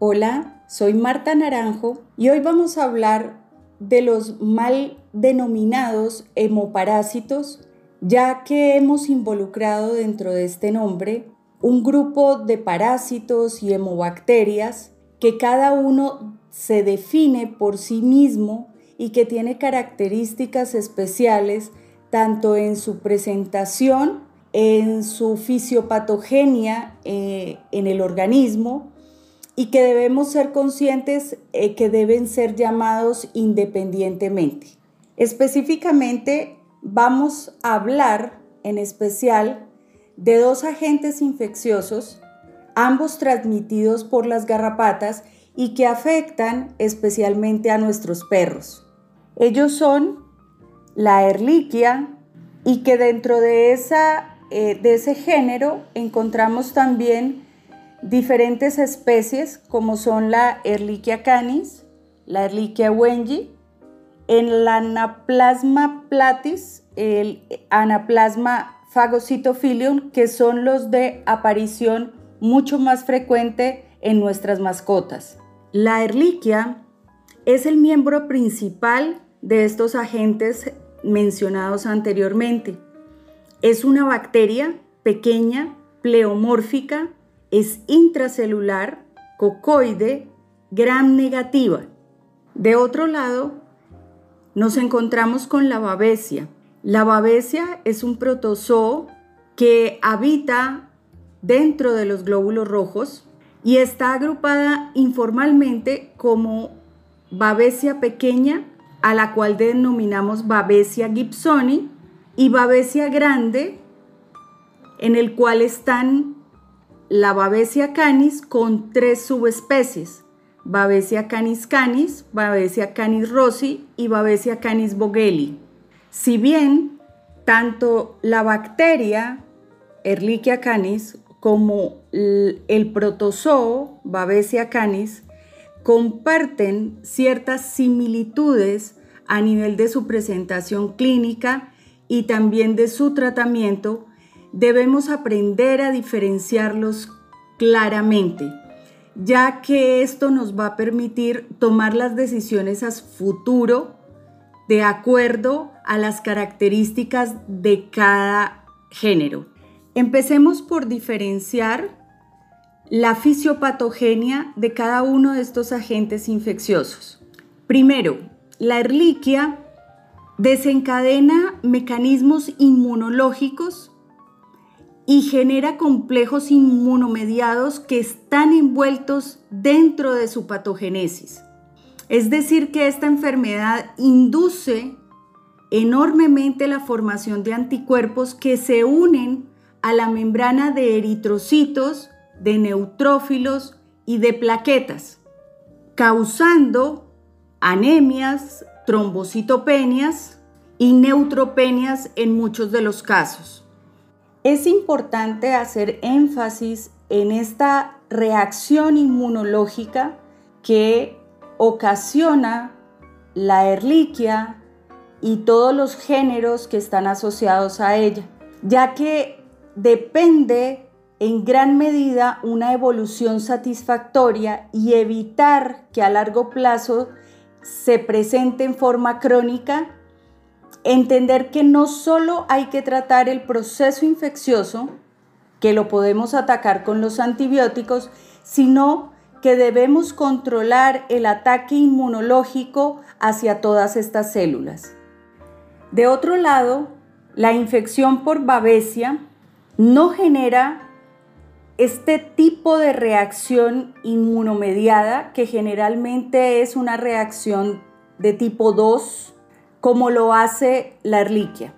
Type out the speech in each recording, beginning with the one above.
Hola, soy Marta Naranjo y hoy vamos a hablar de los mal denominados hemoparásitos, ya que hemos involucrado dentro de este nombre un grupo de parásitos y hemobacterias que cada uno se define por sí mismo y que tiene características especiales tanto en su presentación, en su fisiopatogenia eh, en el organismo, y que debemos ser conscientes eh, que deben ser llamados independientemente. Específicamente vamos a hablar en especial de dos agentes infecciosos, ambos transmitidos por las garrapatas y que afectan especialmente a nuestros perros. Ellos son la erliquia y que dentro de, esa, eh, de ese género encontramos también diferentes especies como son la Erliquia canis, la Erliquia wengi, en la Anaplasma platis, el Anaplasma phagocytophilium, que son los de aparición mucho más frecuente en nuestras mascotas. La Erliquia es el miembro principal de estos agentes mencionados anteriormente. Es una bacteria pequeña, pleomórfica, es intracelular, cocoide, gram negativa. De otro lado, nos encontramos con la babesia. La babesia es un protozoo que habita dentro de los glóbulos rojos y está agrupada informalmente como babesia pequeña, a la cual denominamos babesia gibsoni, y babesia grande, en el cual están la Babesia canis con tres subespecies, Babesia canis canis, Babesia canis rossi y Babesia canis bogeli. Si bien tanto la bacteria Ehrlichia canis como el protozoo Babesia canis comparten ciertas similitudes a nivel de su presentación clínica y también de su tratamiento, debemos aprender a diferenciarlos claramente, ya que esto nos va a permitir tomar las decisiones a futuro de acuerdo a las características de cada género. Empecemos por diferenciar la fisiopatogenia de cada uno de estos agentes infecciosos. Primero, la erliquia desencadena mecanismos inmunológicos y genera complejos inmunomediados que están envueltos dentro de su patogénesis. Es decir, que esta enfermedad induce enormemente la formación de anticuerpos que se unen a la membrana de eritrocitos, de neutrófilos y de plaquetas, causando anemias, trombocitopenias y neutropenias en muchos de los casos. Es importante hacer énfasis en esta reacción inmunológica que ocasiona la erliquia y todos los géneros que están asociados a ella, ya que depende en gran medida una evolución satisfactoria y evitar que a largo plazo se presente en forma crónica entender que no solo hay que tratar el proceso infeccioso, que lo podemos atacar con los antibióticos, sino que debemos controlar el ataque inmunológico hacia todas estas células. De otro lado, la infección por babesia no genera este tipo de reacción inmunomediada que generalmente es una reacción de tipo 2 como lo hace la erliquia.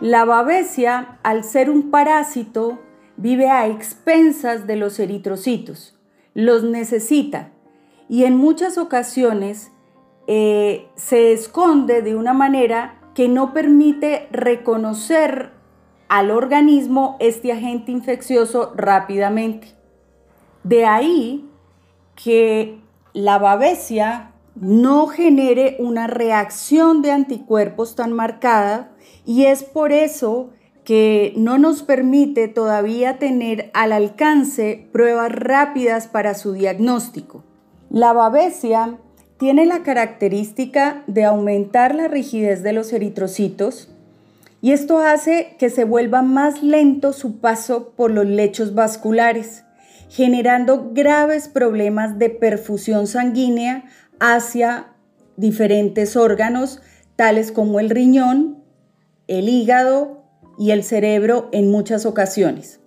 La babesia, al ser un parásito, vive a expensas de los eritrocitos, los necesita y en muchas ocasiones eh, se esconde de una manera que no permite reconocer al organismo este agente infeccioso rápidamente. De ahí que la babesia no genere una reacción de anticuerpos tan marcada y es por eso que no nos permite todavía tener al alcance pruebas rápidas para su diagnóstico. La babesia tiene la característica de aumentar la rigidez de los eritrocitos y esto hace que se vuelva más lento su paso por los lechos vasculares, generando graves problemas de perfusión sanguínea hacia diferentes órganos, tales como el riñón, el hígado y el cerebro en muchas ocasiones.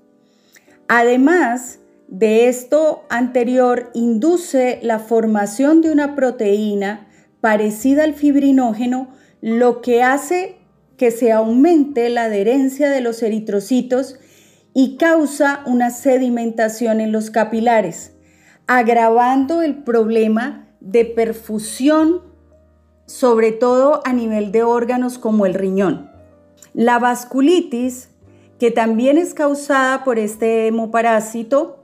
Además de esto anterior, induce la formación de una proteína parecida al fibrinógeno, lo que hace que se aumente la adherencia de los eritrocitos y causa una sedimentación en los capilares, agravando el problema de perfusión, sobre todo a nivel de órganos como el riñón. La vasculitis, que también es causada por este hemoparásito,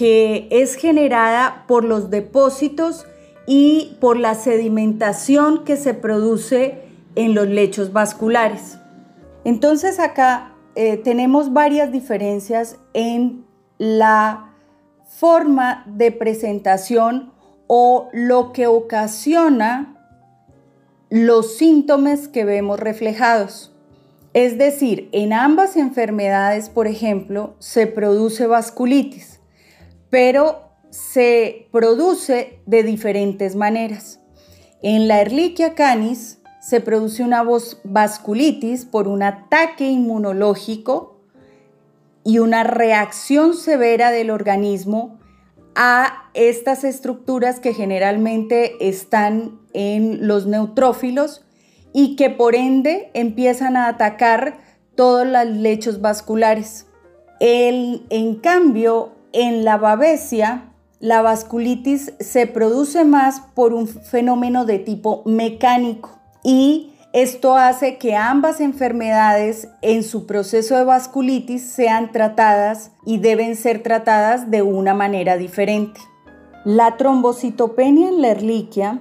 es generada por los depósitos y por la sedimentación que se produce en los lechos vasculares. Entonces acá eh, tenemos varias diferencias en la forma de presentación o lo que ocasiona los síntomas que vemos reflejados. Es decir, en ambas enfermedades, por ejemplo, se produce vasculitis, pero se produce de diferentes maneras. En la Ehrlichia canis se produce una vasculitis por un ataque inmunológico y una reacción severa del organismo a estas estructuras que generalmente están en los neutrófilos y que por ende empiezan a atacar todos los lechos vasculares. en cambio, en la babesia, la vasculitis se produce más por un fenómeno de tipo mecánico y esto hace que ambas enfermedades en su proceso de vasculitis sean tratadas y deben ser tratadas de una manera diferente. La trombocitopenia en la erliquia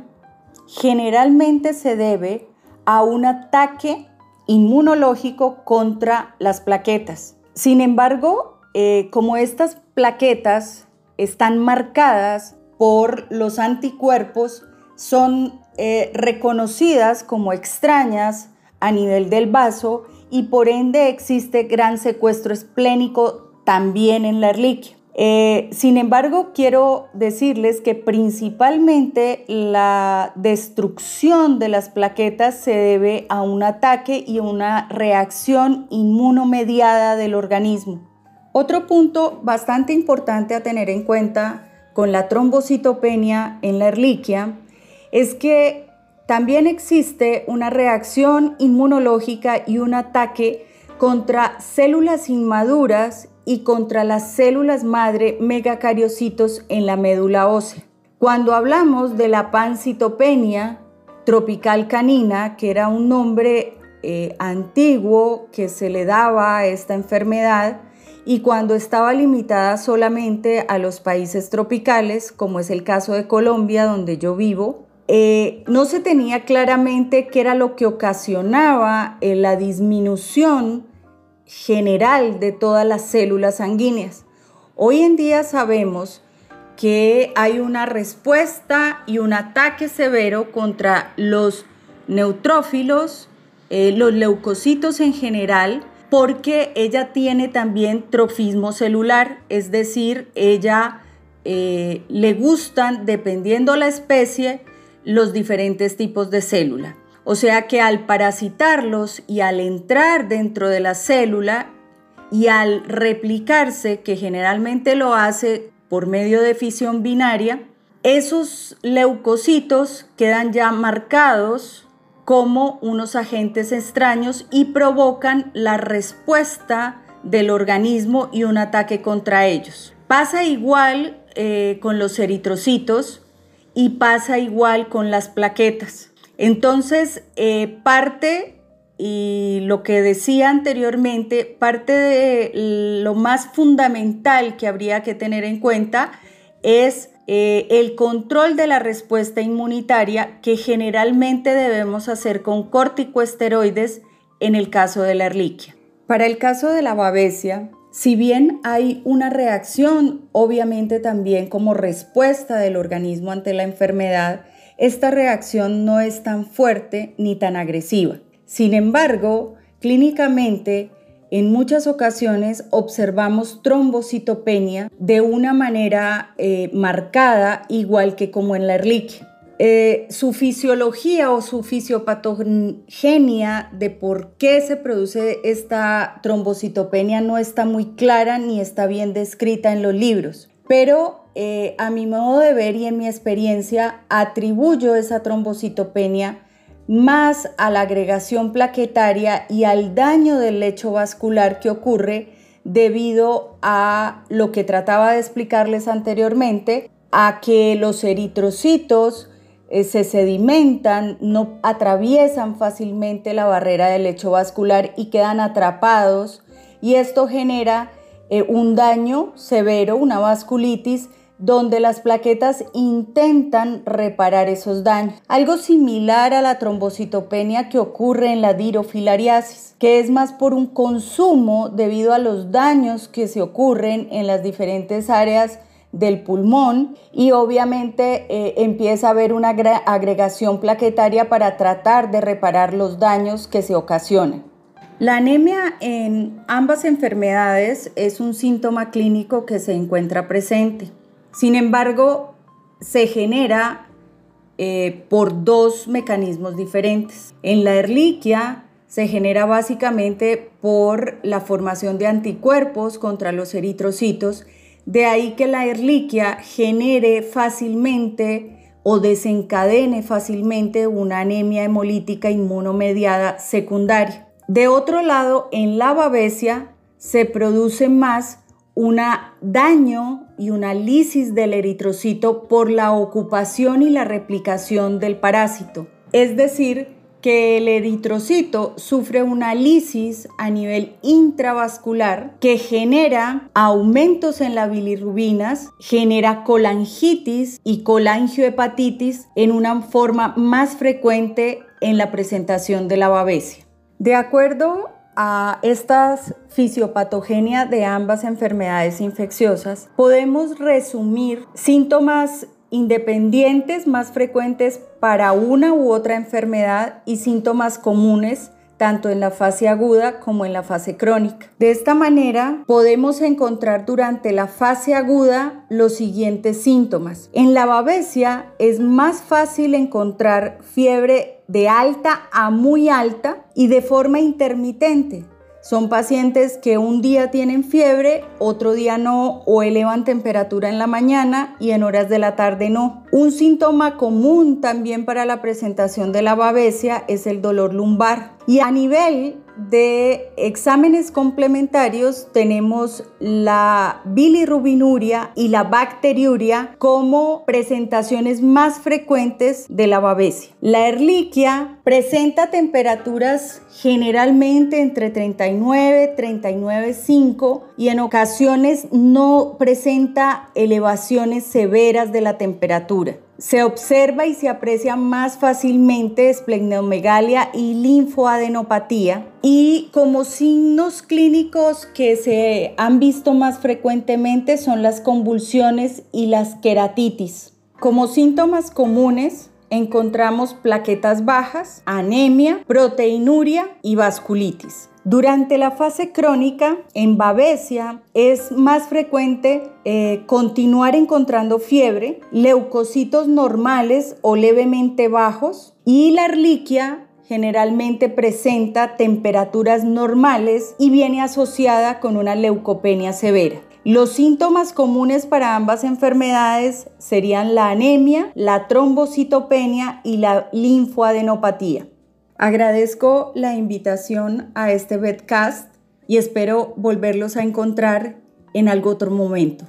generalmente se debe a un ataque inmunológico contra las plaquetas. Sin embargo, eh, como estas plaquetas están marcadas por los anticuerpos, son eh, reconocidas como extrañas a nivel del vaso y por ende existe gran secuestro esplénico también en la erliquia. Eh, sin embargo, quiero decirles que principalmente la destrucción de las plaquetas se debe a un ataque y una reacción inmunomediada del organismo. Otro punto bastante importante a tener en cuenta con la trombocitopenia en la erliquia es que también existe una reacción inmunológica y un ataque contra células inmaduras y contra las células madre megacariocitos en la médula ósea. Cuando hablamos de la pancitopenia tropical canina, que era un nombre eh, antiguo que se le daba a esta enfermedad, y cuando estaba limitada solamente a los países tropicales, como es el caso de Colombia, donde yo vivo, eh, no se tenía claramente qué era lo que ocasionaba eh, la disminución general de todas las células sanguíneas. Hoy en día sabemos que hay una respuesta y un ataque severo contra los neutrófilos, eh, los leucocitos en general, porque ella tiene también trofismo celular, es decir, ella le gustan, dependiendo la especie, los diferentes tipos de célula. O sea que al parasitarlos y al entrar dentro de la célula y al replicarse, que generalmente lo hace por medio de fisión binaria, esos leucocitos quedan ya marcados como unos agentes extraños y provocan la respuesta del organismo y un ataque contra ellos. Pasa igual eh, con los eritrocitos, y pasa igual con las plaquetas. Entonces, eh, parte, y lo que decía anteriormente, parte de lo más fundamental que habría que tener en cuenta es eh, el control de la respuesta inmunitaria que generalmente debemos hacer con corticosteroides en el caso de la erliquia. Para el caso de la babesia, si bien hay una reacción, obviamente también como respuesta del organismo ante la enfermedad, esta reacción no es tan fuerte ni tan agresiva. Sin embargo, clínicamente, en muchas ocasiones observamos trombocitopenia de una manera eh, marcada, igual que como en la Ehrlichia. Eh, su fisiología o su fisiopatogenia de por qué se produce esta trombocitopenia no está muy clara ni está bien descrita en los libros. Pero eh, a mi modo de ver y en mi experiencia atribuyo esa trombocitopenia más a la agregación plaquetaria y al daño del lecho vascular que ocurre debido a lo que trataba de explicarles anteriormente, a que los eritrocitos eh, se sedimentan, no atraviesan fácilmente la barrera del lecho vascular y quedan atrapados y esto genera eh, un daño severo, una vasculitis, donde las plaquetas intentan reparar esos daños. Algo similar a la trombocitopenia que ocurre en la dirofilariasis, que es más por un consumo debido a los daños que se ocurren en las diferentes áreas del pulmón y obviamente eh, empieza a haber una agregación plaquetaria para tratar de reparar los daños que se ocasionan. La anemia en ambas enfermedades es un síntoma clínico que se encuentra presente. Sin embargo, se genera eh, por dos mecanismos diferentes. En la erliquia se genera básicamente por la formación de anticuerpos contra los eritrocitos de ahí que la erliquia genere fácilmente o desencadene fácilmente una anemia hemolítica inmunomediada secundaria. De otro lado, en la babesia se produce más un daño y una lisis del eritrocito por la ocupación y la replicación del parásito. Es decir, que el eritrocito sufre una lisis a nivel intravascular que genera aumentos en las bilirrubinas, genera colangitis y colangiohepatitis en una forma más frecuente en la presentación de la babesia. De acuerdo a estas fisiopatogenias de ambas enfermedades infecciosas, podemos resumir síntomas independientes más frecuentes para una u otra enfermedad y síntomas comunes tanto en la fase aguda como en la fase crónica. De esta manera podemos encontrar durante la fase aguda los siguientes síntomas. En la babesia es más fácil encontrar fiebre de alta a muy alta y de forma intermitente, son pacientes que un día tienen fiebre, otro día no, o elevan temperatura en la mañana y en horas de la tarde no. Un síntoma común también para la presentación de la babesia es el dolor lumbar. Y a nivel de exámenes complementarios tenemos la bilirrubinuria y la bacteriuria como presentaciones más frecuentes de la babesia. La erliquia presenta temperaturas generalmente entre 39, 39,5 y en ocasiones no presenta elevaciones severas de la temperatura. Se observa y se aprecia más fácilmente esplenomegalia y linfoadenopatía. Y como signos clínicos que se han visto más frecuentemente son las convulsiones y las queratitis. Como síntomas comunes encontramos plaquetas bajas, anemia, proteinuria y vasculitis. Durante la fase crónica, en babesia, es más frecuente eh, continuar encontrando fiebre, leucocitos normales o levemente bajos y la erliquia generalmente presenta temperaturas normales y viene asociada con una leucopenia severa. Los síntomas comunes para ambas enfermedades serían la anemia, la trombocitopenia y la linfoadenopatía. Agradezco la invitación a este bedcast y espero volverlos a encontrar en algún otro momento.